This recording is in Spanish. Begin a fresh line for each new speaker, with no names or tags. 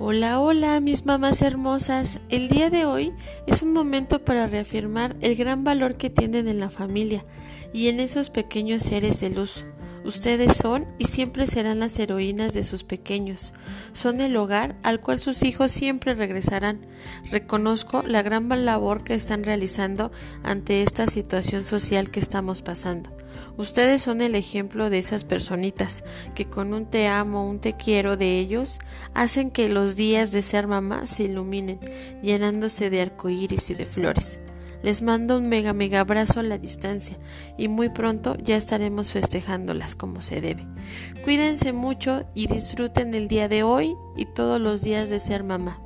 Hola, hola, mis mamás hermosas. El día de hoy es un momento para reafirmar el gran valor que tienen en la familia y en esos pequeños seres de luz. Ustedes son y siempre serán las heroínas de sus pequeños. Son el hogar al cual sus hijos siempre regresarán. Reconozco la gran labor que están realizando ante esta situación social que estamos pasando. Ustedes son el ejemplo de esas personitas que con un te amo, un te quiero de ellos hacen que los días de ser mamá se iluminen, llenándose de arcoíris y de flores. Les mando un mega mega abrazo a la distancia y muy pronto ya estaremos festejándolas como se debe. Cuídense mucho y disfruten el día de hoy y todos los días de ser mamá.